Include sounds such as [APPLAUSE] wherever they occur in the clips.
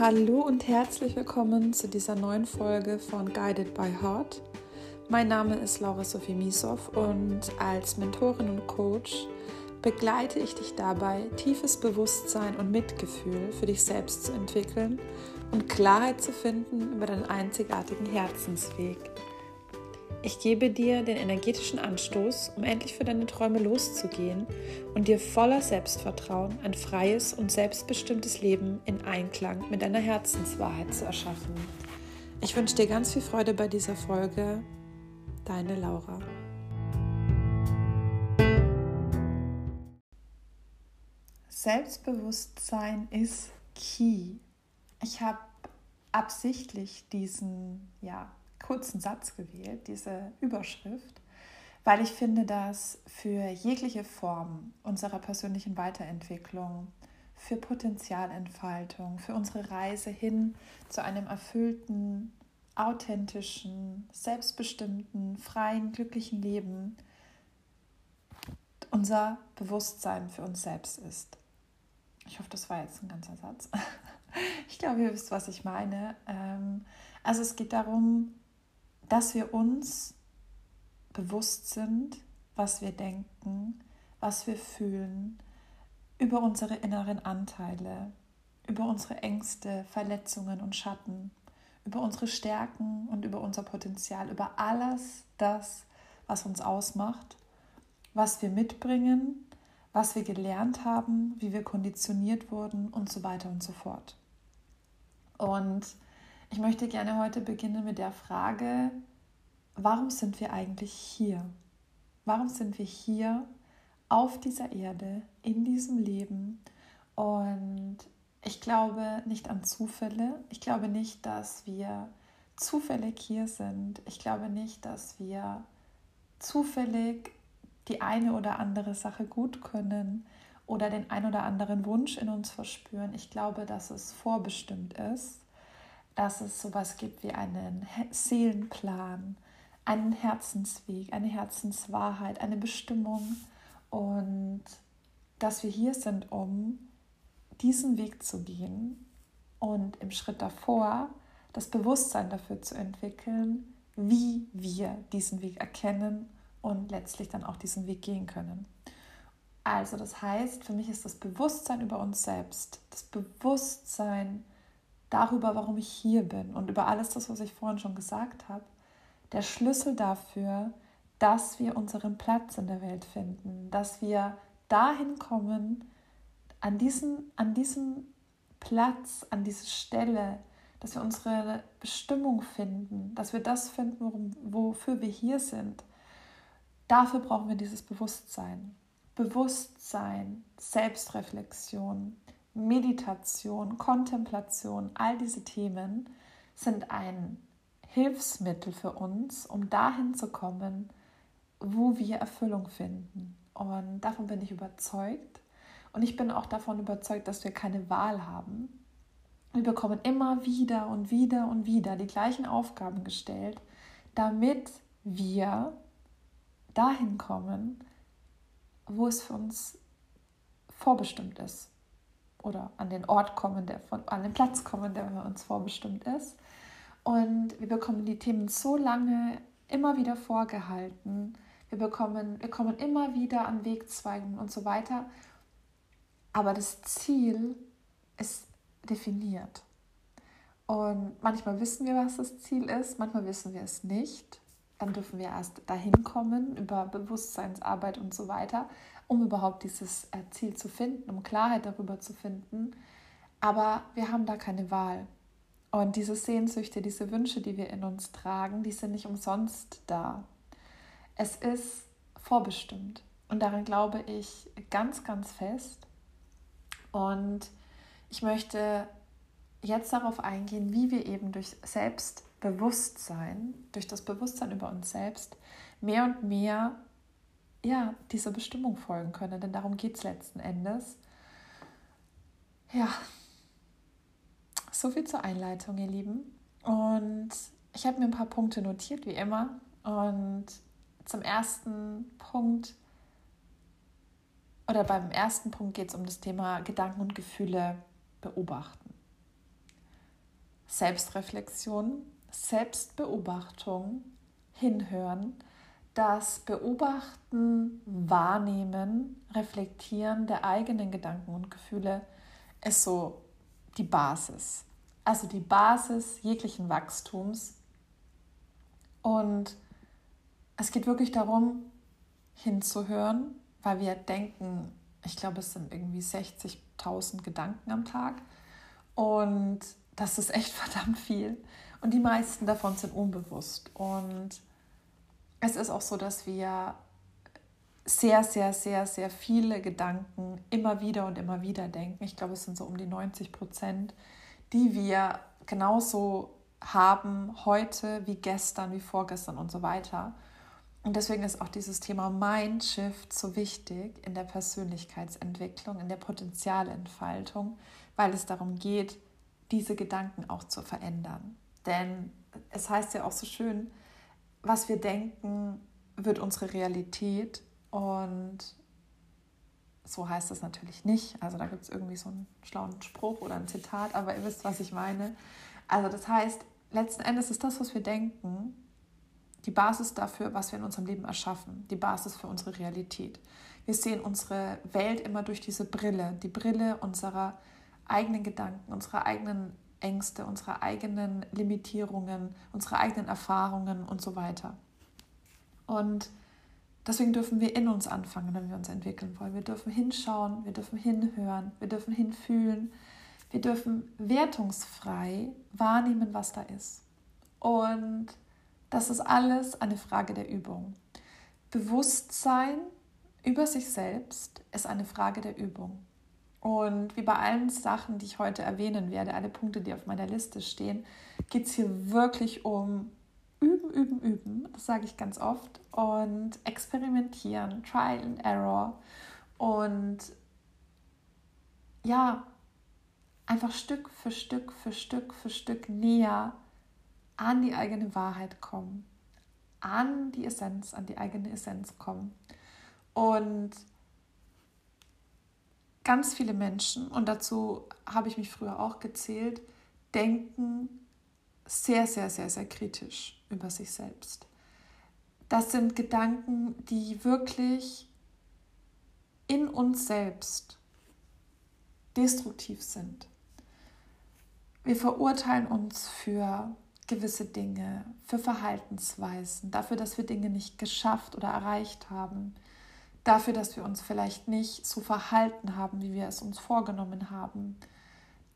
Hallo und herzlich willkommen zu dieser neuen Folge von Guided by Heart. Mein Name ist Laura Sophie Misow und als Mentorin und Coach begleite ich dich dabei, tiefes Bewusstsein und Mitgefühl für dich selbst zu entwickeln und Klarheit zu finden über deinen einzigartigen Herzensweg. Ich gebe dir den energetischen Anstoß, um endlich für deine Träume loszugehen und dir voller Selbstvertrauen ein freies und selbstbestimmtes Leben in Einklang mit deiner Herzenswahrheit zu erschaffen. Ich wünsche dir ganz viel Freude bei dieser Folge. Deine Laura. Selbstbewusstsein ist key. Ich habe absichtlich diesen ja, kurzen Satz gewählt, diese Überschrift, weil ich finde, dass für jegliche Form unserer persönlichen Weiterentwicklung, für Potenzialentfaltung, für unsere Reise hin zu einem erfüllten, authentischen, selbstbestimmten, freien, glücklichen Leben unser Bewusstsein für uns selbst ist. Ich hoffe, das war jetzt ein ganzer Satz. [LAUGHS] Ich glaube, ihr wisst, was ich meine. Ähm, also es geht darum, dass wir uns bewusst sind, was wir denken, was wir fühlen, über unsere inneren Anteile, über unsere Ängste, Verletzungen und Schatten, über unsere Stärken und über unser Potenzial, über alles das, was uns ausmacht, was wir mitbringen, was wir gelernt haben, wie wir konditioniert wurden und so weiter und so fort. Und ich möchte gerne heute beginnen mit der Frage, warum sind wir eigentlich hier? Warum sind wir hier auf dieser Erde, in diesem Leben? Und ich glaube nicht an Zufälle. Ich glaube nicht, dass wir zufällig hier sind. Ich glaube nicht, dass wir zufällig die eine oder andere Sache gut können oder den ein oder anderen Wunsch in uns verspüren. Ich glaube, dass es vorbestimmt ist dass es sowas gibt wie einen Seelenplan, einen Herzensweg, eine Herzenswahrheit, eine Bestimmung und dass wir hier sind, um diesen Weg zu gehen und im Schritt davor das Bewusstsein dafür zu entwickeln, wie wir diesen Weg erkennen und letztlich dann auch diesen Weg gehen können. Also das heißt, für mich ist das Bewusstsein über uns selbst, das Bewusstsein darüber, warum ich hier bin und über alles das, was ich vorhin schon gesagt habe, der Schlüssel dafür, dass wir unseren Platz in der Welt finden, dass wir dahin kommen, an diesen, an diesen Platz, an diese Stelle, dass wir unsere Bestimmung finden, dass wir das finden, wofür wir hier sind. Dafür brauchen wir dieses Bewusstsein. Bewusstsein, Selbstreflexion, Meditation, Kontemplation, all diese Themen sind ein Hilfsmittel für uns, um dahin zu kommen, wo wir Erfüllung finden. Und davon bin ich überzeugt. Und ich bin auch davon überzeugt, dass wir keine Wahl haben. Wir bekommen immer wieder und wieder und wieder die gleichen Aufgaben gestellt, damit wir dahin kommen, wo es für uns vorbestimmt ist oder an den Ort kommen, der von, an den Platz kommen, der für uns vorbestimmt ist. Und wir bekommen die Themen so lange immer wieder vorgehalten. Wir bekommen, wir kommen immer wieder an Wegzweigen und so weiter. Aber das Ziel ist definiert. Und manchmal wissen wir, was das Ziel ist, manchmal wissen wir es nicht. Dann dürfen wir erst dahin kommen über Bewusstseinsarbeit und so weiter um überhaupt dieses äh, Ziel zu finden, um Klarheit darüber zu finden. Aber wir haben da keine Wahl. Und diese Sehnsüchte, diese Wünsche, die wir in uns tragen, die sind nicht umsonst da. Es ist vorbestimmt. Und daran glaube ich ganz, ganz fest. Und ich möchte jetzt darauf eingehen, wie wir eben durch Selbstbewusstsein, durch das Bewusstsein über uns selbst, mehr und mehr ja, dieser Bestimmung folgen können, denn darum geht es letzten Endes. Ja, so viel zur Einleitung, ihr Lieben. Und ich habe mir ein paar Punkte notiert, wie immer. Und zum ersten Punkt, oder beim ersten Punkt geht es um das Thema Gedanken und Gefühle beobachten. Selbstreflexion, Selbstbeobachtung, Hinhören, das Beobachten, Wahrnehmen, Reflektieren der eigenen Gedanken und Gefühle ist so die Basis. Also die Basis jeglichen Wachstums. Und es geht wirklich darum, hinzuhören, weil wir denken, ich glaube, es sind irgendwie 60.000 Gedanken am Tag. Und das ist echt [LAUGHS] verdammt viel. Und die meisten davon sind unbewusst. Und es ist auch so, dass wir sehr, sehr, sehr, sehr viele Gedanken immer wieder und immer wieder denken. Ich glaube, es sind so um die 90 Prozent, die wir genauso haben heute wie gestern, wie vorgestern und so weiter. Und deswegen ist auch dieses Thema Mindshift so wichtig in der Persönlichkeitsentwicklung, in der Potenzialentfaltung, weil es darum geht, diese Gedanken auch zu verändern. Denn es heißt ja auch so schön, was wir denken, wird unsere Realität. Und so heißt es natürlich nicht. Also da gibt es irgendwie so einen schlauen Spruch oder ein Zitat, aber ihr wisst, was ich meine. Also das heißt, letzten Endes ist das, was wir denken, die Basis dafür, was wir in unserem Leben erschaffen, die Basis für unsere Realität. Wir sehen unsere Welt immer durch diese Brille, die Brille unserer eigenen Gedanken, unserer eigenen Ängste, unserer eigenen Limitierungen, unserer eigenen Erfahrungen und so weiter. Und deswegen dürfen wir in uns anfangen, wenn wir uns entwickeln wollen. Wir dürfen hinschauen, wir dürfen hinhören, wir dürfen hinfühlen, wir dürfen wertungsfrei wahrnehmen, was da ist. Und das ist alles eine Frage der Übung. Bewusstsein über sich selbst ist eine Frage der Übung. Und wie bei allen Sachen, die ich heute erwähnen werde, alle Punkte, die auf meiner Liste stehen, geht es hier wirklich um Üben, Üben, Üben. Das sage ich ganz oft. Und experimentieren, Trial and Error. Und ja, einfach Stück für Stück für Stück für Stück näher an die eigene Wahrheit kommen, an die Essenz, an die eigene Essenz kommen. Und ganz viele Menschen, und dazu habe ich mich früher auch gezählt, denken sehr, sehr, sehr, sehr kritisch über sich selbst. Das sind Gedanken, die wirklich in uns selbst destruktiv sind. Wir verurteilen uns für gewisse Dinge, für Verhaltensweisen, dafür, dass wir Dinge nicht geschafft oder erreicht haben, dafür, dass wir uns vielleicht nicht so verhalten haben, wie wir es uns vorgenommen haben,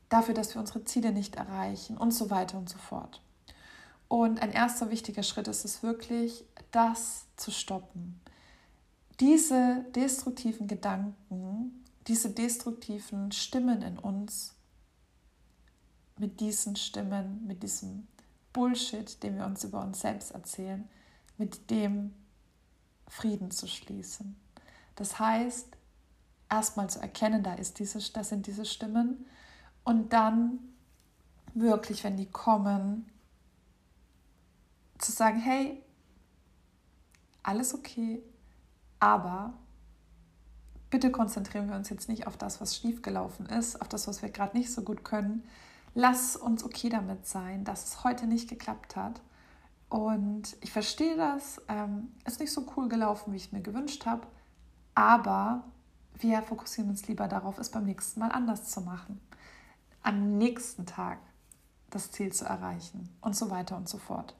dafür, dass wir unsere Ziele nicht erreichen und so weiter und so fort. Und ein erster wichtiger Schritt ist es wirklich, das zu stoppen. Diese destruktiven Gedanken, diese destruktiven Stimmen in uns, mit diesen Stimmen, mit diesem Bullshit, den wir uns über uns selbst erzählen, mit dem Frieden zu schließen. Das heißt, erstmal zu erkennen, da ist diese, das sind diese Stimmen und dann wirklich, wenn die kommen, zu sagen, hey, alles okay, aber bitte konzentrieren wir uns jetzt nicht auf das, was schiefgelaufen ist, auf das, was wir gerade nicht so gut können, lass uns okay damit sein, dass es heute nicht geklappt hat. Und ich verstehe das, ähm, ist nicht so cool gelaufen, wie ich es mir gewünscht habe, aber wir fokussieren uns lieber darauf, es beim nächsten Mal anders zu machen. Am nächsten Tag das Ziel zu erreichen und so weiter und so fort.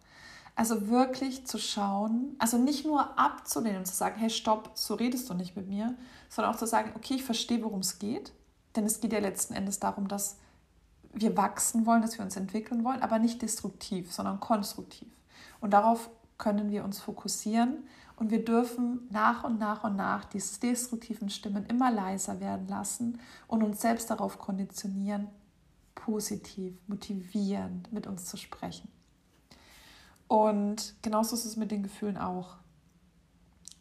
Also wirklich zu schauen, also nicht nur abzulehnen und zu sagen, hey, stopp, so redest du nicht mit mir, sondern auch zu sagen, okay, ich verstehe, worum es geht. Denn es geht ja letzten Endes darum, dass wir wachsen wollen, dass wir uns entwickeln wollen, aber nicht destruktiv, sondern konstruktiv. Und darauf können wir uns fokussieren und wir dürfen nach und nach und nach diese destruktiven Stimmen immer leiser werden lassen und uns selbst darauf konditionieren, positiv, motivierend mit uns zu sprechen. Und genauso ist es mit den Gefühlen auch.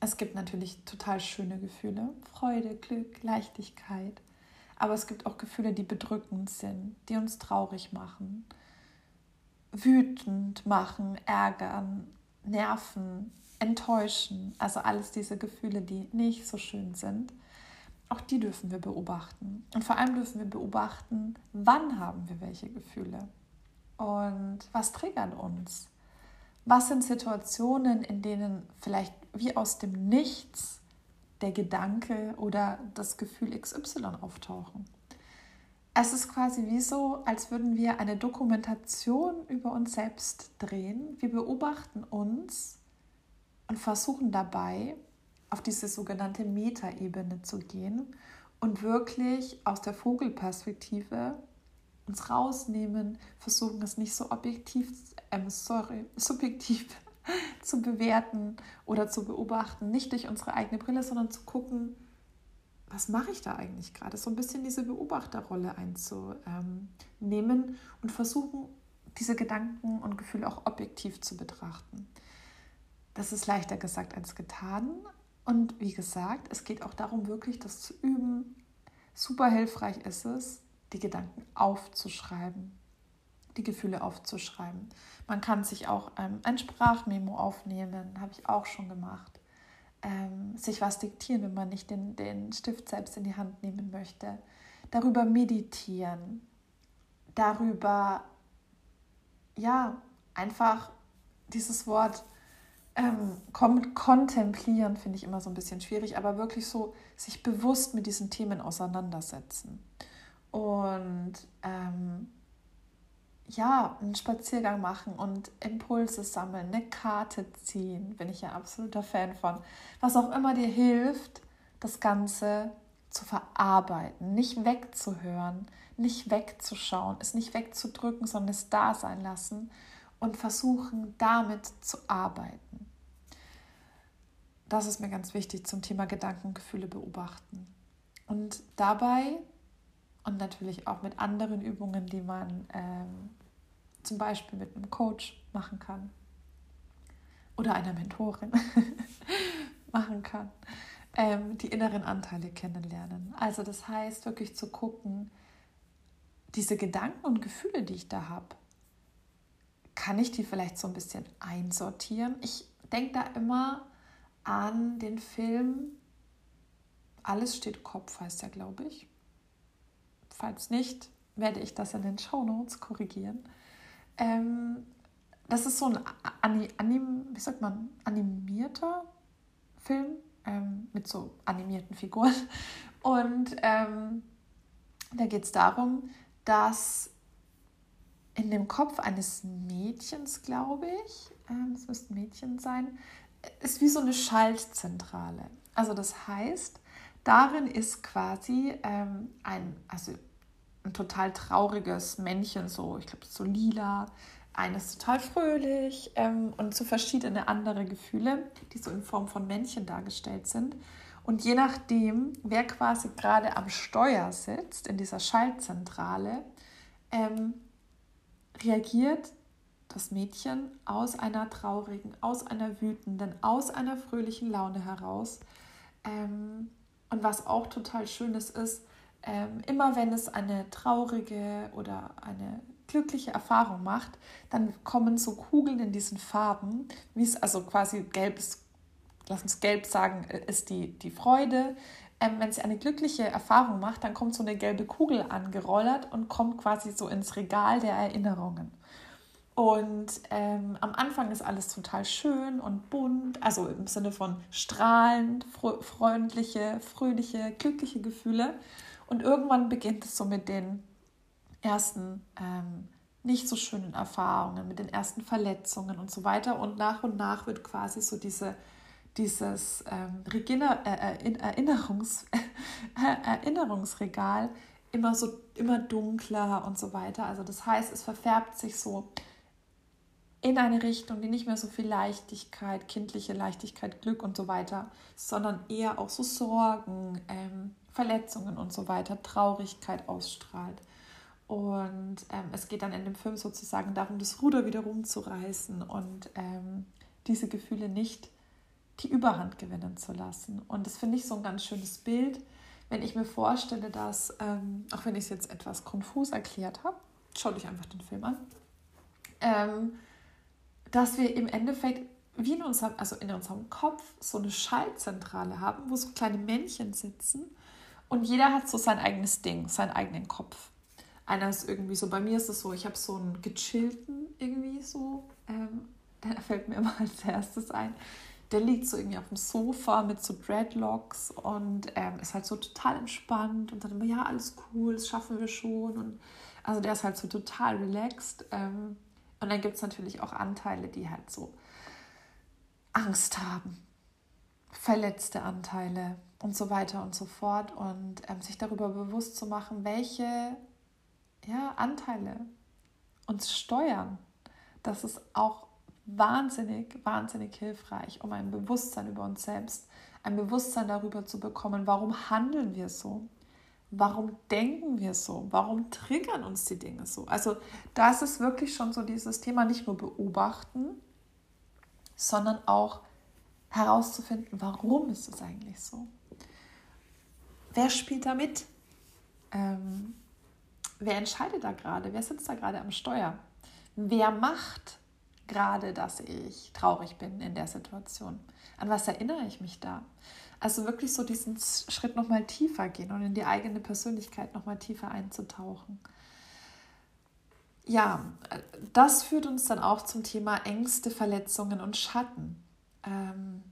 Es gibt natürlich total schöne Gefühle, Freude, Glück, Leichtigkeit. Aber es gibt auch Gefühle, die bedrückend sind, die uns traurig machen, wütend machen, ärgern, nerven, enttäuschen. Also alles diese Gefühle, die nicht so schön sind. Auch die dürfen wir beobachten. Und vor allem dürfen wir beobachten, wann haben wir welche Gefühle. Und was triggert uns? Was sind Situationen, in denen vielleicht wie aus dem Nichts der Gedanke oder das Gefühl XY auftauchen? Es ist quasi wie so, als würden wir eine Dokumentation über uns selbst drehen. Wir beobachten uns und versuchen dabei, auf diese sogenannte Metaebene zu gehen und wirklich aus der Vogelperspektive uns rausnehmen, versuchen es nicht so objektiv, ähm, sorry, [LAUGHS] subjektiv zu bewerten oder zu beobachten, nicht durch unsere eigene Brille, sondern zu gucken, was mache ich da eigentlich gerade? So ein bisschen diese Beobachterrolle einzunehmen und versuchen, diese Gedanken und Gefühle auch objektiv zu betrachten. Das ist leichter gesagt als getan. Und wie gesagt, es geht auch darum, wirklich das zu üben. Super hilfreich ist es, die Gedanken aufzuschreiben, die Gefühle aufzuschreiben. Man kann sich auch ähm, ein Sprachmemo aufnehmen, habe ich auch schon gemacht ähm, sich was diktieren, wenn man nicht den, den Stift selbst in die Hand nehmen möchte. Darüber meditieren, darüber, ja, einfach dieses Wort ähm, kontemplieren finde ich immer so ein bisschen schwierig, aber wirklich so sich bewusst mit diesen Themen auseinandersetzen. Und ähm, ja, einen Spaziergang machen und Impulse sammeln, eine Karte ziehen, bin ich ja absoluter Fan von. Was auch immer dir hilft, das Ganze zu verarbeiten, nicht wegzuhören, nicht wegzuschauen, es nicht wegzudrücken, sondern es da sein lassen und versuchen, damit zu arbeiten. Das ist mir ganz wichtig zum Thema Gedanken, Gefühle beobachten. Und dabei und natürlich auch mit anderen Übungen, die man ähm, zum Beispiel mit einem Coach machen kann oder einer Mentorin [LAUGHS] machen kann, ähm, die inneren Anteile kennenlernen. Also das heißt wirklich zu gucken, diese Gedanken und Gefühle, die ich da habe, kann ich die vielleicht so ein bisschen einsortieren? Ich denke da immer an den Film Alles steht Kopf, heißt er, glaube ich. Falls nicht, werde ich das in den Show Notes korrigieren. Ähm, das ist so ein Anim, wie sagt man, animierter Film ähm, mit so animierten Figuren. [LAUGHS] Und ähm, da geht es darum, dass in dem Kopf eines Mädchens, glaube ich, ähm, es müsste ein Mädchen sein, ist wie so eine Schaltzentrale. Also das heißt, darin ist quasi ähm, ein, also ein total trauriges Männchen, so, ich glaube, so lila. Eines total fröhlich ähm, und so verschiedene andere Gefühle, die so in Form von Männchen dargestellt sind. Und je nachdem, wer quasi gerade am Steuer sitzt, in dieser Schaltzentrale, ähm, reagiert das Mädchen aus einer traurigen, aus einer wütenden, aus einer fröhlichen Laune heraus. Ähm, und was auch total schönes ist, ähm, immer wenn es eine traurige oder eine glückliche Erfahrung macht, dann kommen so Kugeln in diesen Farben, wie es also quasi gelb ist, lass uns gelb sagen, äh, ist die, die Freude. Ähm, wenn sie eine glückliche Erfahrung macht, dann kommt so eine gelbe Kugel angerollert und kommt quasi so ins Regal der Erinnerungen. Und ähm, am Anfang ist alles total schön und bunt, also im Sinne von strahlend, freundliche, fröhliche, glückliche Gefühle. Und irgendwann beginnt es so mit den ersten ähm, nicht so schönen Erfahrungen, mit den ersten Verletzungen und so weiter. Und nach und nach wird quasi so diese, dieses ähm, Regina, äh, Erinnerungs, [LAUGHS] Erinnerungsregal immer so immer dunkler und so weiter. Also das heißt, es verfärbt sich so in eine Richtung, die nicht mehr so viel Leichtigkeit, kindliche Leichtigkeit, Glück und so weiter, sondern eher auch so Sorgen, ähm, Verletzungen und so weiter, Traurigkeit ausstrahlt. Und ähm, es geht dann in dem Film sozusagen darum, das Ruder wieder rumzureißen und ähm, diese Gefühle nicht die Überhand gewinnen zu lassen. Und das finde ich so ein ganz schönes Bild, wenn ich mir vorstelle, dass, ähm, auch wenn ich es jetzt etwas konfus erklärt habe, schaut euch einfach den Film an, ähm, dass wir im Endeffekt wie in unserem, also in unserem Kopf so eine Schaltzentrale haben, wo so kleine Männchen sitzen und jeder hat so sein eigenes Ding, seinen eigenen Kopf. Einer ist irgendwie so, bei mir ist es so, ich habe so einen gechillten irgendwie so, ähm, [LAUGHS] der fällt mir immer als erstes ein. Der liegt so irgendwie auf dem Sofa mit so Dreadlocks und ähm, ist halt so total entspannt und dann immer, ja, alles cool, das schaffen wir schon. Und also der ist halt so total relaxed. Ähm, und dann gibt es natürlich auch Anteile, die halt so Angst haben, verletzte Anteile und so weiter und so fort. Und ähm, sich darüber bewusst zu machen, welche ja, Anteile uns steuern. Das ist auch wahnsinnig, wahnsinnig hilfreich, um ein Bewusstsein über uns selbst, ein Bewusstsein darüber zu bekommen, warum handeln wir so? Warum denken wir so? Warum triggern uns die Dinge so? Also da ist wirklich schon so dieses Thema nicht nur beobachten, sondern auch herauszufinden, warum ist es eigentlich so? Wer spielt da mit? Ähm, wer entscheidet da gerade? Wer sitzt da gerade am Steuer? Wer macht gerade, dass ich traurig bin in der Situation? An was erinnere ich mich da? Also wirklich so diesen Schritt nochmal tiefer gehen und in die eigene Persönlichkeit nochmal tiefer einzutauchen. Ja, das führt uns dann auch zum Thema Ängste, Verletzungen und Schatten. Ähm,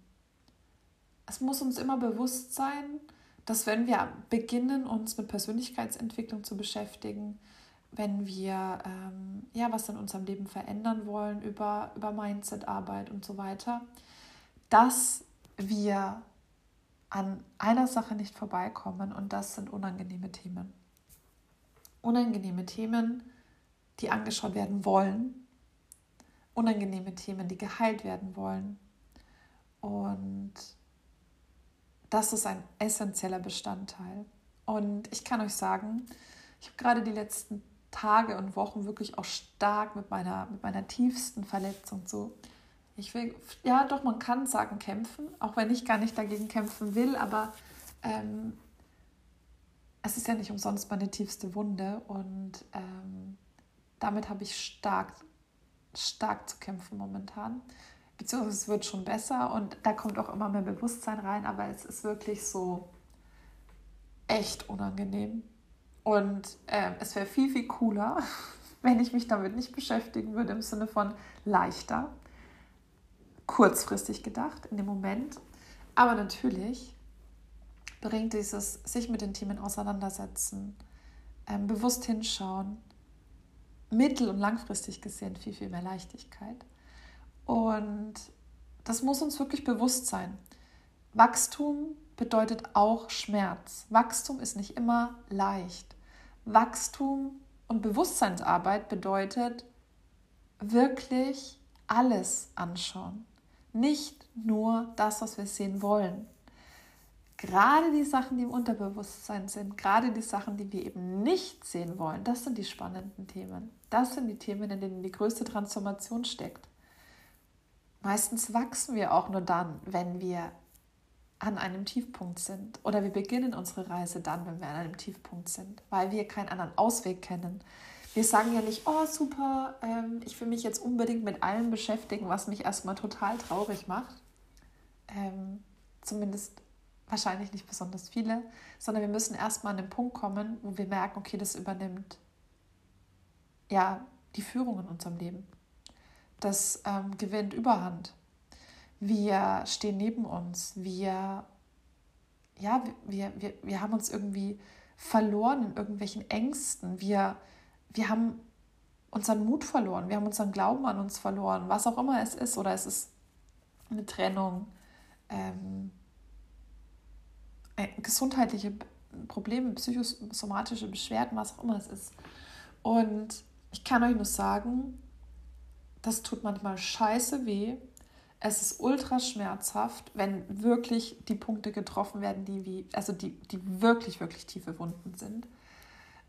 es muss uns immer bewusst sein, dass wenn wir beginnen, uns mit Persönlichkeitsentwicklung zu beschäftigen, wenn wir ähm, ja was in unserem Leben verändern wollen über, über Mindset-Arbeit und so weiter, dass wir an einer Sache nicht vorbeikommen und das sind unangenehme Themen. Unangenehme Themen, die angeschaut werden wollen, unangenehme Themen, die geheilt werden wollen. Und das ist ein essentieller Bestandteil. Und ich kann euch sagen, ich habe gerade die letzten Tage und Wochen wirklich auch stark mit meiner, mit meiner tiefsten Verletzung so. Ich will, ja doch, man kann sagen kämpfen, auch wenn ich gar nicht dagegen kämpfen will, aber ähm, es ist ja nicht umsonst meine tiefste Wunde und ähm, damit habe ich stark, stark zu kämpfen momentan beziehungsweise es wird schon besser und da kommt auch immer mehr Bewusstsein rein, aber es ist wirklich so echt unangenehm. Und äh, es wäre viel, viel cooler, [LAUGHS] wenn ich mich damit nicht beschäftigen würde, im Sinne von leichter, kurzfristig gedacht, in dem Moment. Aber natürlich bringt dieses sich mit den Themen auseinandersetzen, ähm, bewusst hinschauen, mittel- und langfristig gesehen viel, viel mehr Leichtigkeit. Und das muss uns wirklich bewusst sein. Wachstum bedeutet auch Schmerz. Wachstum ist nicht immer leicht. Wachstum und Bewusstseinsarbeit bedeutet wirklich alles anschauen. Nicht nur das, was wir sehen wollen. Gerade die Sachen, die im Unterbewusstsein sind, gerade die Sachen, die wir eben nicht sehen wollen, das sind die spannenden Themen. Das sind die Themen, in denen die größte Transformation steckt. Meistens wachsen wir auch nur dann, wenn wir an einem Tiefpunkt sind. Oder wir beginnen unsere Reise dann, wenn wir an einem Tiefpunkt sind, weil wir keinen anderen Ausweg kennen. Wir sagen ja nicht, oh super, ähm, ich will mich jetzt unbedingt mit allem beschäftigen, was mich erstmal total traurig macht. Ähm, zumindest wahrscheinlich nicht besonders viele, sondern wir müssen erstmal an den Punkt kommen, wo wir merken, okay, das übernimmt ja die Führung in unserem Leben das ähm, gewinnt Überhand. Wir stehen neben uns, wir, ja, wir, wir, wir haben uns irgendwie verloren in irgendwelchen Ängsten, wir, wir haben unseren Mut verloren, wir haben unseren Glauben an uns verloren, was auch immer es ist, oder es ist eine Trennung, ähm, äh, gesundheitliche Probleme, psychosomatische Beschwerden, was auch immer es ist. Und ich kann euch nur sagen, das tut manchmal scheiße weh. Es ist ultra schmerzhaft, wenn wirklich die Punkte getroffen werden, die wie, also die, die wirklich, wirklich tiefe Wunden sind.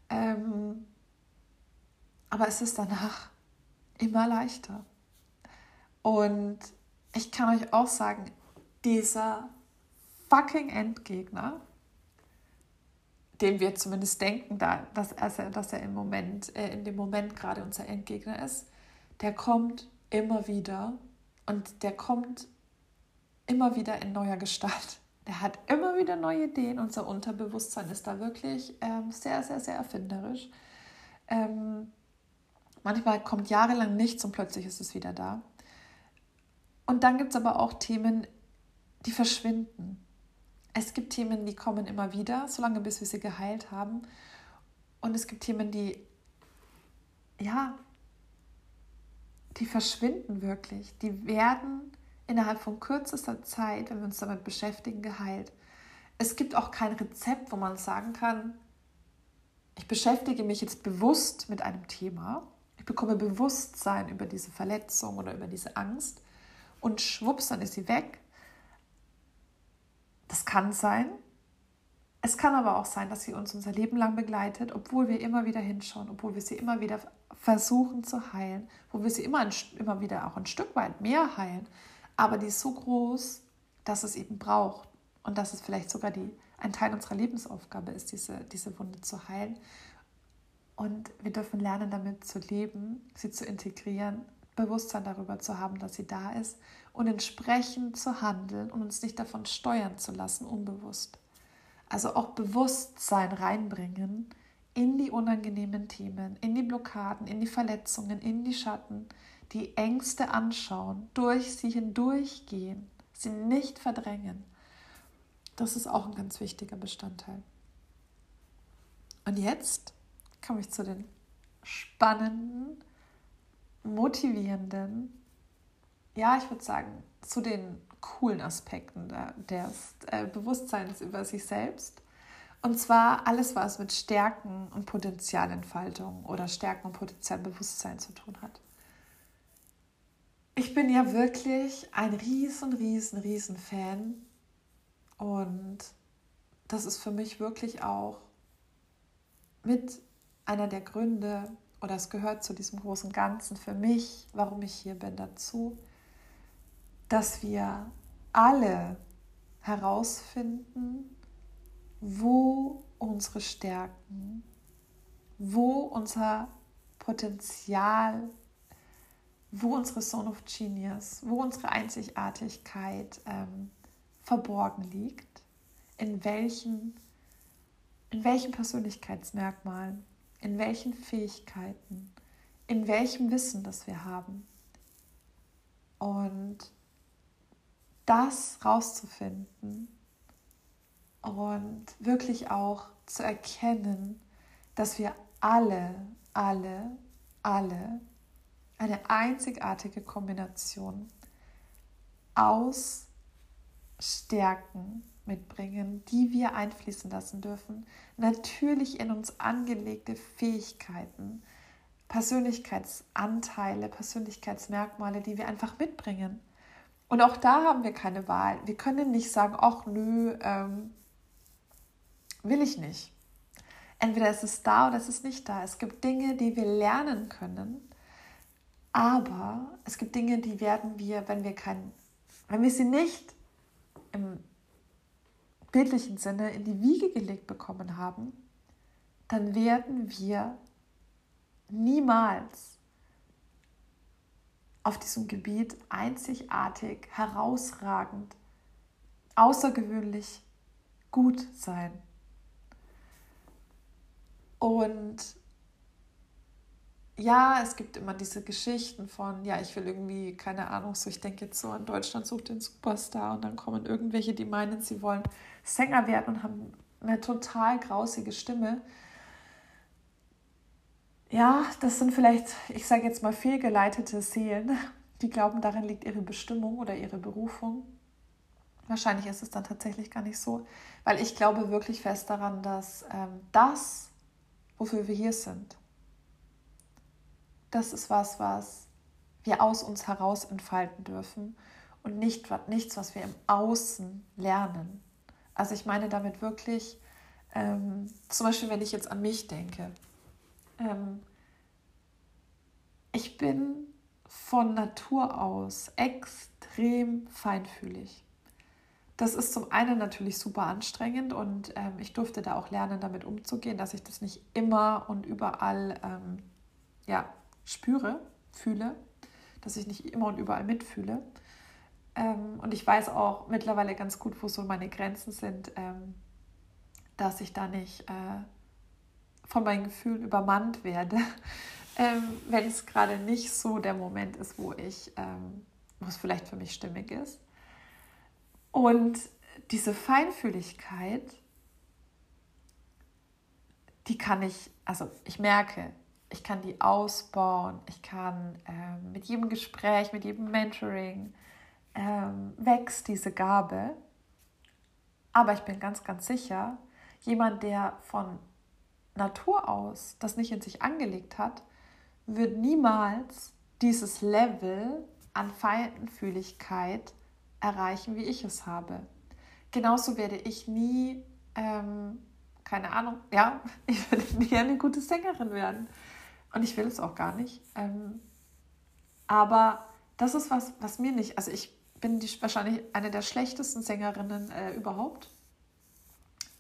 Ähm, aber es ist danach immer leichter. Und ich kann euch auch sagen, dieser fucking Endgegner, den wir zumindest denken, da, dass, er, dass er im Moment, äh, in dem Moment gerade unser Endgegner ist, der kommt immer wieder und der kommt immer wieder in neuer Gestalt. Der hat immer wieder neue Ideen. Unser Unterbewusstsein ist da wirklich ähm, sehr, sehr, sehr erfinderisch. Ähm, manchmal kommt jahrelang nichts und plötzlich ist es wieder da. Und dann gibt es aber auch Themen, die verschwinden. Es gibt Themen, die kommen immer wieder, solange bis wir sie geheilt haben. Und es gibt Themen, die, ja, die verschwinden wirklich. Die werden innerhalb von kürzester Zeit, wenn wir uns damit beschäftigen, geheilt. Es gibt auch kein Rezept, wo man sagen kann, ich beschäftige mich jetzt bewusst mit einem Thema, ich bekomme Bewusstsein über diese Verletzung oder über diese Angst und schwupps, dann ist sie weg. Das kann sein. Es kann aber auch sein, dass sie uns unser Leben lang begleitet, obwohl wir immer wieder hinschauen, obwohl wir sie immer wieder versuchen zu heilen, wo wir sie immer, immer wieder auch ein Stück weit mehr heilen. Aber die ist so groß, dass es eben braucht und dass es vielleicht sogar die, ein Teil unserer Lebensaufgabe ist, diese, diese Wunde zu heilen. Und wir dürfen lernen, damit zu leben, sie zu integrieren, Bewusstsein darüber zu haben, dass sie da ist und entsprechend zu handeln und uns nicht davon steuern zu lassen, unbewusst. Also auch Bewusstsein reinbringen in die unangenehmen Themen, in die Blockaden, in die Verletzungen, in die Schatten, die Ängste anschauen, durch sie hindurchgehen, sie nicht verdrängen. Das ist auch ein ganz wichtiger Bestandteil. Und jetzt komme ich zu den spannenden, motivierenden, ja, ich würde sagen, zu den coolen Aspekten des äh, Bewusstseins über sich selbst. Und zwar alles, was mit Stärken und Potenzialentfaltung oder Stärken und Potenzialbewusstsein zu tun hat. Ich bin ja wirklich ein riesen, riesen, riesen Fan und das ist für mich wirklich auch mit einer der Gründe, oder es gehört zu diesem großen Ganzen für mich, warum ich hier bin, dazu, dass wir alle herausfinden, wo unsere Stärken, wo unser Potenzial, wo unsere Zone of Genius, wo unsere Einzigartigkeit ähm, verborgen liegt, in welchen, in welchen Persönlichkeitsmerkmalen, in welchen Fähigkeiten, in welchem Wissen, das wir haben. Und das rauszufinden und wirklich auch zu erkennen, dass wir alle, alle, alle eine einzigartige Kombination aus Stärken mitbringen, die wir einfließen lassen dürfen. Natürlich in uns angelegte Fähigkeiten, Persönlichkeitsanteile, Persönlichkeitsmerkmale, die wir einfach mitbringen. Und auch da haben wir keine Wahl. Wir können nicht sagen, ach nö, ähm, will ich nicht. Entweder ist es da oder es ist nicht da. Es gibt Dinge, die wir lernen können, aber es gibt Dinge, die werden wir, wenn wir kein, wenn wir sie nicht im bildlichen Sinne in die Wiege gelegt bekommen haben, dann werden wir niemals auf diesem Gebiet einzigartig, herausragend, außergewöhnlich gut sein. Und ja, es gibt immer diese Geschichten von, ja, ich will irgendwie, keine Ahnung, so ich denke jetzt so an Deutschland sucht den Superstar und dann kommen irgendwelche, die meinen, sie wollen Sänger werden und haben eine total grausige Stimme. Ja, das sind vielleicht, ich sage jetzt mal, fehlgeleitete Seelen, die glauben, darin liegt ihre Bestimmung oder ihre Berufung. Wahrscheinlich ist es dann tatsächlich gar nicht so, weil ich glaube wirklich fest daran, dass ähm, das, wofür wir hier sind, das ist was, was wir aus uns heraus entfalten dürfen und nicht, nichts, was wir im Außen lernen. Also ich meine damit wirklich, ähm, zum Beispiel, wenn ich jetzt an mich denke. Ähm, ich bin von Natur aus extrem feinfühlig. Das ist zum einen natürlich super anstrengend und ähm, ich durfte da auch lernen, damit umzugehen, dass ich das nicht immer und überall ähm, ja, spüre, fühle, dass ich nicht immer und überall mitfühle. Ähm, und ich weiß auch mittlerweile ganz gut, wo so meine Grenzen sind, ähm, dass ich da nicht äh, von meinen Gefühlen übermannt werde, [LAUGHS] ähm, wenn es gerade nicht so der Moment ist, wo ich, ähm, wo es vielleicht für mich stimmig ist. Und diese Feinfühligkeit, die kann ich, also ich merke, ich kann die ausbauen, ich kann ähm, mit jedem Gespräch, mit jedem Mentoring ähm, wächst diese Gabe. Aber ich bin ganz, ganz sicher, jemand, der von Natur aus das nicht in sich angelegt hat, wird niemals dieses Level an Feinfühligkeit erreichen, wie ich es habe. Genauso werde ich nie, ähm, keine Ahnung, ja, [LAUGHS] ich werde nie eine gute Sängerin werden. Und ich will es auch gar nicht. Ähm, aber das ist was, was mir nicht, also ich bin die, wahrscheinlich eine der schlechtesten Sängerinnen äh, überhaupt.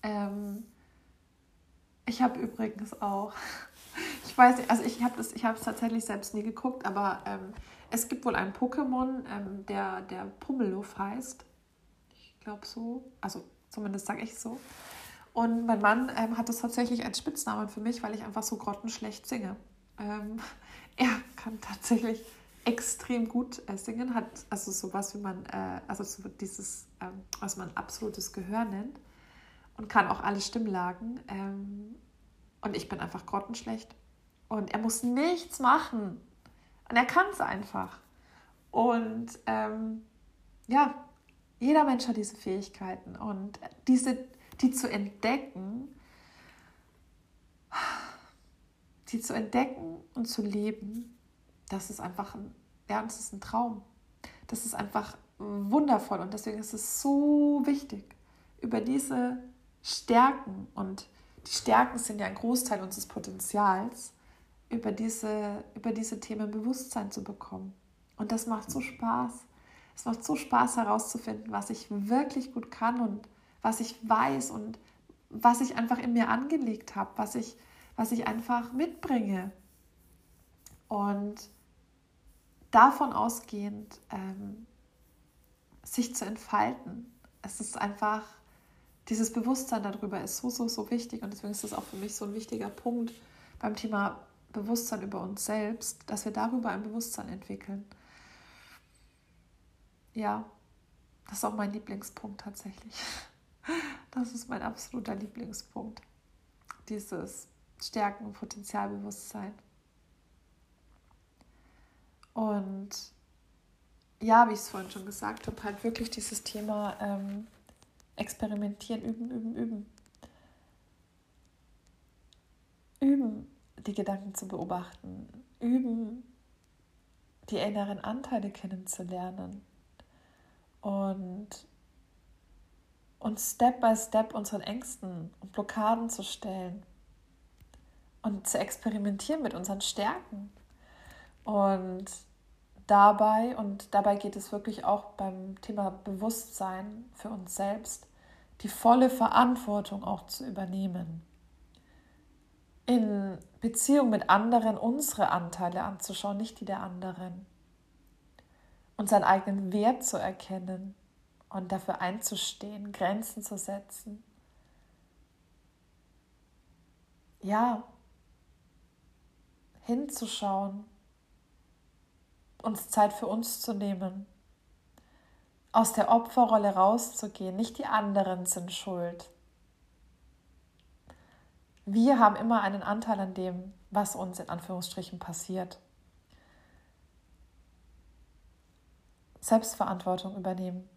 Ähm, ich habe übrigens auch, [LAUGHS] ich weiß nicht, also ich habe es ich tatsächlich selbst nie geguckt, aber ähm, es gibt wohl einen Pokémon, ähm, der, der Pummeluff heißt. Ich glaube so, also zumindest sage ich so. Und mein Mann ähm, hat das tatsächlich als Spitznamen für mich, weil ich einfach so grottenschlecht singe. Ähm, [LAUGHS] er kann tatsächlich extrem gut äh, singen, hat also sowas wie man, äh, also so dieses, ähm, was man absolutes Gehör nennt und kann auch alle Stimmlagen. Ähm, und ich bin einfach grottenschlecht. Und er muss nichts machen. Und er kann es einfach. Und ähm, ja, jeder Mensch hat diese Fähigkeiten. Und diese, die zu entdecken, die zu entdecken und zu leben, das ist einfach ein, ja, das ist ein Traum. Das ist einfach wundervoll und deswegen ist es so wichtig, über diese Stärken und die Stärken sind ja ein Großteil unseres Potenzials, über diese, über diese Themen Bewusstsein zu bekommen. Und das macht so Spaß. Es macht so Spaß herauszufinden, was ich wirklich gut kann und was ich weiß und was ich einfach in mir angelegt habe, was ich, was ich einfach mitbringe. Und davon ausgehend ähm, sich zu entfalten. Es ist einfach, dieses Bewusstsein darüber ist so, so, so wichtig und deswegen ist das auch für mich so ein wichtiger Punkt beim Thema Bewusstsein über uns selbst, dass wir darüber ein Bewusstsein entwickeln. Ja, das ist auch mein Lieblingspunkt tatsächlich. [LAUGHS] Das ist mein absoluter Lieblingspunkt. Dieses Stärken- und Potenzialbewusstsein. Und ja, wie ich es vorhin schon gesagt habe, halt wirklich dieses Thema ähm, experimentieren, üben, üben, üben. Üben, die Gedanken zu beobachten. Üben, die inneren Anteile kennenzulernen. Und uns Step by Step unseren Ängsten und Blockaden zu stellen. Und zu experimentieren mit unseren Stärken und dabei, und dabei geht es wirklich auch beim Thema Bewusstsein für uns selbst, die volle Verantwortung auch zu übernehmen. In Beziehung mit anderen unsere Anteile anzuschauen, nicht die der anderen. Und seinen eigenen Wert zu erkennen und dafür einzustehen, Grenzen zu setzen. Ja, hinzuschauen, uns Zeit für uns zu nehmen, aus der Opferrolle rauszugehen. Nicht die anderen sind schuld. Wir haben immer einen Anteil an dem, was uns in Anführungsstrichen passiert. Selbstverantwortung übernehmen.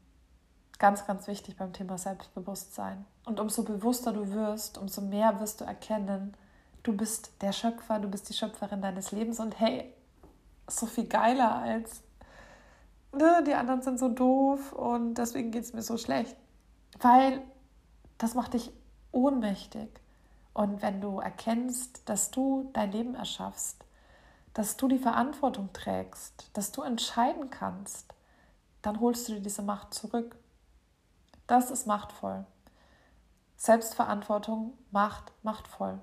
Ganz, ganz wichtig beim Thema Selbstbewusstsein. Und umso bewusster du wirst, umso mehr wirst du erkennen, du bist der Schöpfer, du bist die Schöpferin deines Lebens und hey, so viel geiler als ne, die anderen sind so doof und deswegen geht es mir so schlecht. Weil das macht dich ohnmächtig. Und wenn du erkennst, dass du dein Leben erschaffst, dass du die Verantwortung trägst, dass du entscheiden kannst, dann holst du dir diese Macht zurück. Das ist machtvoll. Selbstverantwortung macht machtvoll.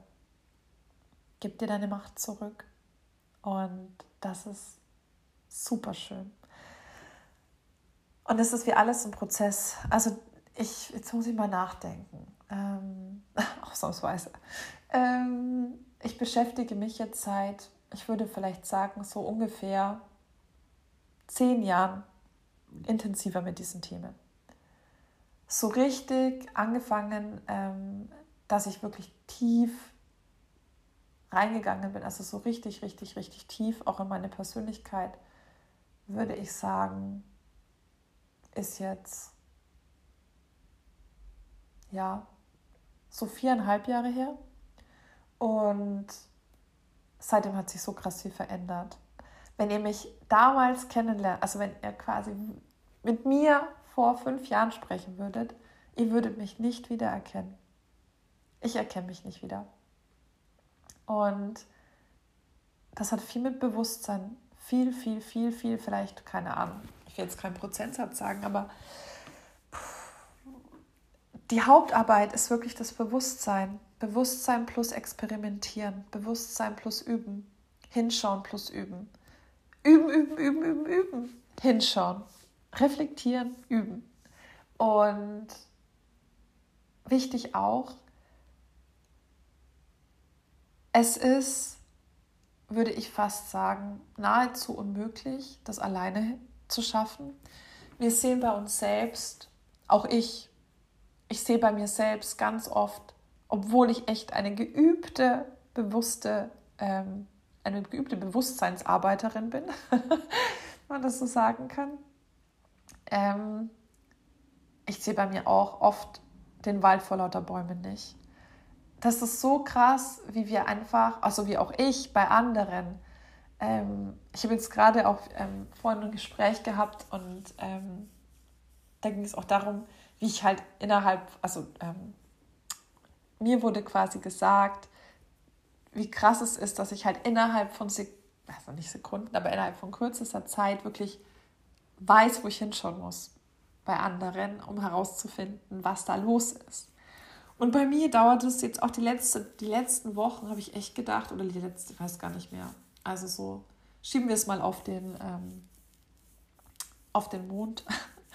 Gib dir deine Macht zurück. Und das ist super schön. Und es ist wie alles ein Prozess. Also ich, jetzt muss ich mal nachdenken. Ähm, [LAUGHS] ausnahmsweise. ähm, ich beschäftige mich jetzt seit, ich würde vielleicht sagen, so ungefähr zehn Jahren intensiver mit diesen Themen. So richtig angefangen, ähm, dass ich wirklich tief reingegangen bin, also so richtig, richtig, richtig tief, auch in meine Persönlichkeit, würde ich sagen, ist jetzt ja so viereinhalb Jahre her. Und seitdem hat sich so krass viel verändert. Wenn ihr mich damals kennenlernt, also wenn ihr quasi mit mir vor fünf Jahren sprechen würdet, ihr würdet mich nicht wiedererkennen. Ich erkenne mich nicht wieder. Und das hat viel mit Bewusstsein, viel, viel, viel, viel, vielleicht, keine Ahnung, ich will jetzt keinen Prozentsatz sagen, aber die Hauptarbeit ist wirklich das Bewusstsein. Bewusstsein plus experimentieren, Bewusstsein plus üben, hinschauen plus üben. Üben, üben, üben, üben, üben. Hinschauen, reflektieren, üben. Und wichtig auch, es ist, würde ich fast sagen, nahezu unmöglich, das alleine zu schaffen. Wir sehen bei uns selbst, auch ich, ich sehe bei mir selbst ganz oft, obwohl ich echt eine geübte, bewusste, ähm, eine geübte Bewusstseinsarbeiterin bin, [LAUGHS] wenn man das so sagen kann. Ähm, ich sehe bei mir auch oft den Wald vor lauter Bäumen nicht das ist so krass, wie wir einfach, also wie auch ich bei anderen. Ähm, ich habe jetzt gerade auch ähm, vorhin ein Gespräch gehabt und ähm, da ging es auch darum, wie ich halt innerhalb, also ähm, mir wurde quasi gesagt, wie krass es ist, dass ich halt innerhalb von, Sek also nicht Sekunden, aber innerhalb von kürzester Zeit wirklich weiß, wo ich hinschauen muss bei anderen, um herauszufinden, was da los ist. Und bei mir dauert es jetzt auch die, letzte, die letzten Wochen, habe ich echt gedacht, oder die letzte, ich weiß gar nicht mehr. Also so, schieben wir es mal auf den, ähm, auf den Mond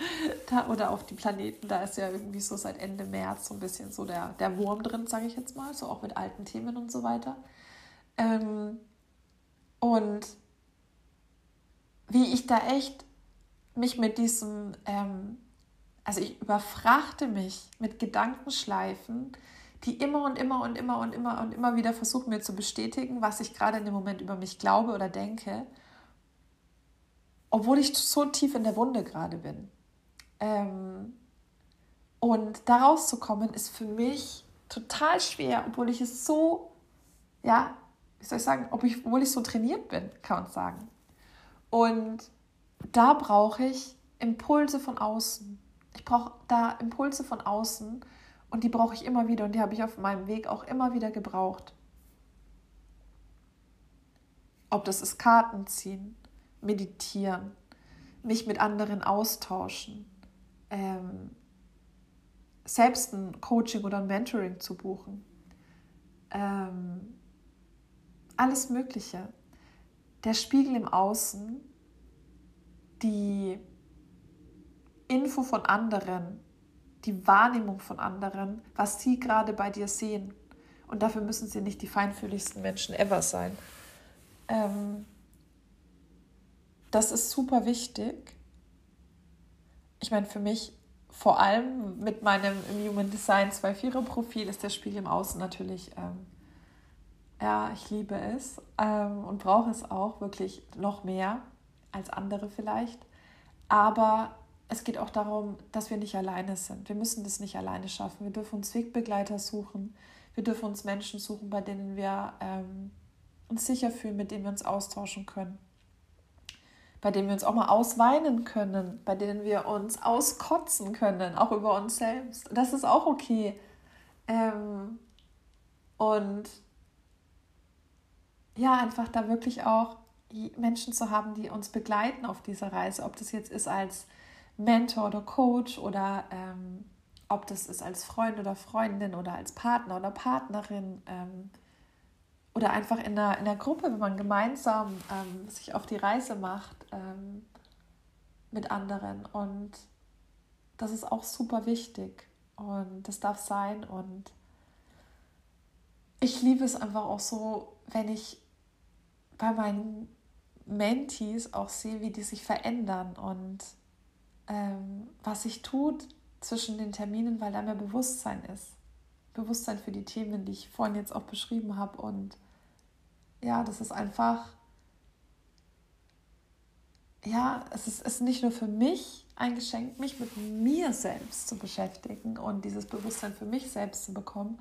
[LAUGHS] da, oder auf die Planeten. Da ist ja irgendwie so seit Ende März so ein bisschen so der, der Wurm drin, sage ich jetzt mal, so auch mit alten Themen und so weiter. Ähm, und wie ich da echt mich mit diesem ähm, also ich überfrachte mich mit Gedankenschleifen, die immer und immer und immer und immer und immer wieder versuchen mir zu bestätigen, was ich gerade in dem Moment über mich glaube oder denke, obwohl ich so tief in der Wunde gerade bin. Ähm, und da rauszukommen ist für mich total schwer, obwohl ich es so, ja, wie soll ich sagen, obwohl ich so trainiert bin, kann man sagen. Und da brauche ich Impulse von außen. Ich brauche da Impulse von außen und die brauche ich immer wieder und die habe ich auf meinem Weg auch immer wieder gebraucht. Ob das ist Karten ziehen, meditieren, mich mit anderen austauschen, ähm, selbst ein Coaching oder ein Mentoring zu buchen. Ähm, alles Mögliche. Der Spiegel im Außen, die Info von anderen, die Wahrnehmung von anderen, was sie gerade bei dir sehen. Und dafür müssen sie nicht die feinfühligsten Menschen ever sein. Ähm, das ist super wichtig. Ich meine, für mich vor allem mit meinem Human Design 2.4 Profil ist der Spiegel im Außen natürlich, ähm, ja, ich liebe es ähm, und brauche es auch wirklich noch mehr als andere vielleicht. Aber es geht auch darum, dass wir nicht alleine sind. Wir müssen das nicht alleine schaffen. Wir dürfen uns Wegbegleiter suchen. Wir dürfen uns Menschen suchen, bei denen wir ähm, uns sicher fühlen, mit denen wir uns austauschen können. Bei denen wir uns auch mal ausweinen können, bei denen wir uns auskotzen können, auch über uns selbst. Das ist auch okay. Ähm, und ja, einfach da wirklich auch Menschen zu haben, die uns begleiten auf dieser Reise, ob das jetzt ist als Mentor oder Coach oder ähm, ob das ist als Freund oder Freundin oder als Partner oder Partnerin ähm, oder einfach in einer, in einer Gruppe, wenn man gemeinsam ähm, sich auf die Reise macht ähm, mit anderen. Und das ist auch super wichtig und das darf sein. Und ich liebe es einfach auch so, wenn ich bei meinen Mentees auch sehe, wie die sich verändern und ähm, was sich tut zwischen den Terminen, weil da mehr Bewusstsein ist. Bewusstsein für die Themen, die ich vorhin jetzt auch beschrieben habe. Und ja, das ist einfach, ja, es ist, ist nicht nur für mich ein Geschenk, mich mit mir selbst zu beschäftigen und dieses Bewusstsein für mich selbst zu bekommen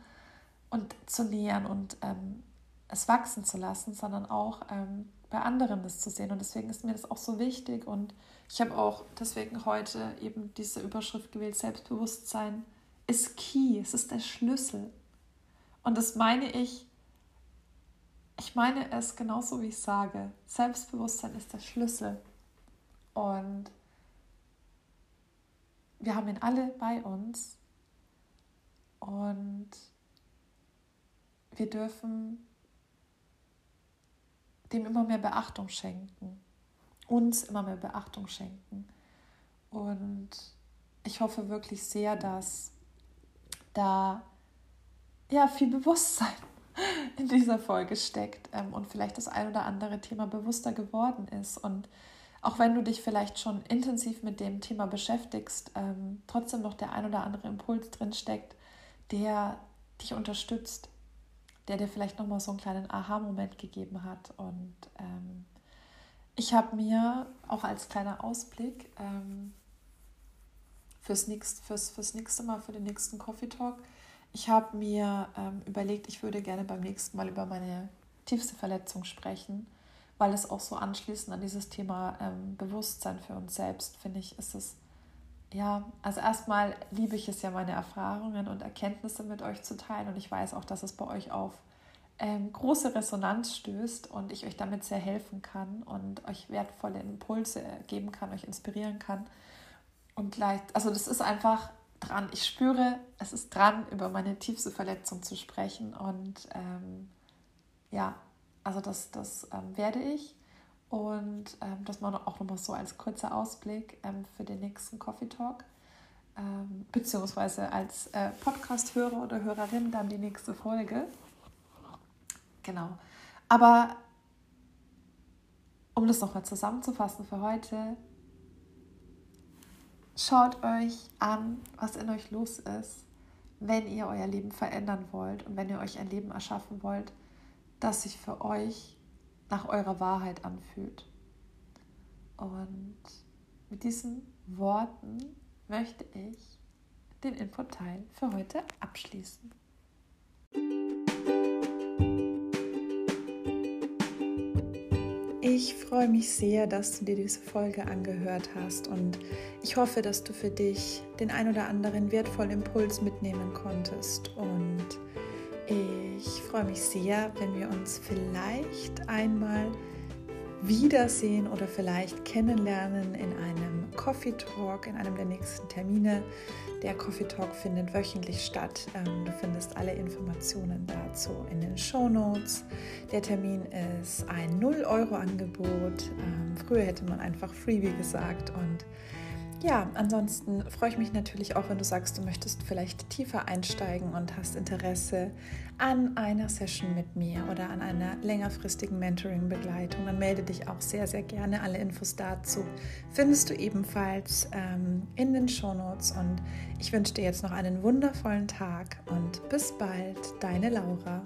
und zu nähern und ähm, es wachsen zu lassen, sondern auch ähm, bei anderen das zu sehen. Und deswegen ist mir das auch so wichtig. Und ich habe auch deswegen heute eben diese Überschrift gewählt, Selbstbewusstsein ist key, es ist der Schlüssel. Und das meine ich, ich meine es genauso, wie ich sage. Selbstbewusstsein ist der Schlüssel. Und wir haben ihn alle bei uns. Und wir dürfen dem immer mehr Beachtung schenken, uns immer mehr Beachtung schenken. Und ich hoffe wirklich sehr, dass da ja viel Bewusstsein [LAUGHS] in dieser Folge steckt ähm, und vielleicht das ein oder andere Thema bewusster geworden ist. Und auch wenn du dich vielleicht schon intensiv mit dem Thema beschäftigst, ähm, trotzdem noch der ein oder andere Impuls drin steckt, der dich unterstützt, der dir vielleicht nochmal so einen kleinen Aha-Moment gegeben hat. Und ähm, ich habe mir auch als kleiner Ausblick ähm, fürs, nächst, fürs, fürs nächste Mal, für den nächsten Coffee Talk, ich habe mir ähm, überlegt, ich würde gerne beim nächsten Mal über meine tiefste Verletzung sprechen, weil es auch so anschließend an dieses Thema ähm, Bewusstsein für uns selbst, finde ich, ist es ja, also erstmal liebe ich es ja, meine Erfahrungen und Erkenntnisse mit euch zu teilen und ich weiß auch, dass es bei euch auf ähm, große Resonanz stößt und ich euch damit sehr helfen kann und euch wertvolle Impulse geben kann, euch inspirieren kann. Und leicht, also das ist einfach dran. Ich spüre, es ist dran, über meine tiefste Verletzung zu sprechen und ähm, ja, also das, das ähm, werde ich. Und ähm, das mal auch nochmal so als kurzer Ausblick ähm, für den nächsten Coffee Talk. Ähm, beziehungsweise als äh, Podcast-Hörer oder Hörerin dann die nächste Folge. Genau. Aber um das nochmal zusammenzufassen für heute, schaut euch an, was in euch los ist, wenn ihr euer Leben verändern wollt und wenn ihr euch ein Leben erschaffen wollt, das sich für euch nach eurer Wahrheit anfühlt. Und mit diesen Worten möchte ich den Input-Teil für heute abschließen. Ich freue mich sehr, dass du dir diese Folge angehört hast und ich hoffe, dass du für dich den ein oder anderen wertvollen Impuls mitnehmen konntest und ich freue mich sehr, wenn wir uns vielleicht einmal wiedersehen oder vielleicht kennenlernen in einem Coffee Talk, in einem der nächsten Termine. Der Coffee Talk findet wöchentlich statt. Ähm, du findest alle Informationen dazu in den Show Notes. Der Termin ist ein 0-Euro-Angebot. Ähm, früher hätte man einfach Freebie gesagt und ja, ansonsten freue ich mich natürlich auch, wenn du sagst, du möchtest vielleicht tiefer einsteigen und hast Interesse an einer Session mit mir oder an einer längerfristigen Mentoring-Begleitung. Dann melde dich auch sehr, sehr gerne. Alle Infos dazu findest du ebenfalls ähm, in den Show Notes. Und ich wünsche dir jetzt noch einen wundervollen Tag und bis bald, deine Laura.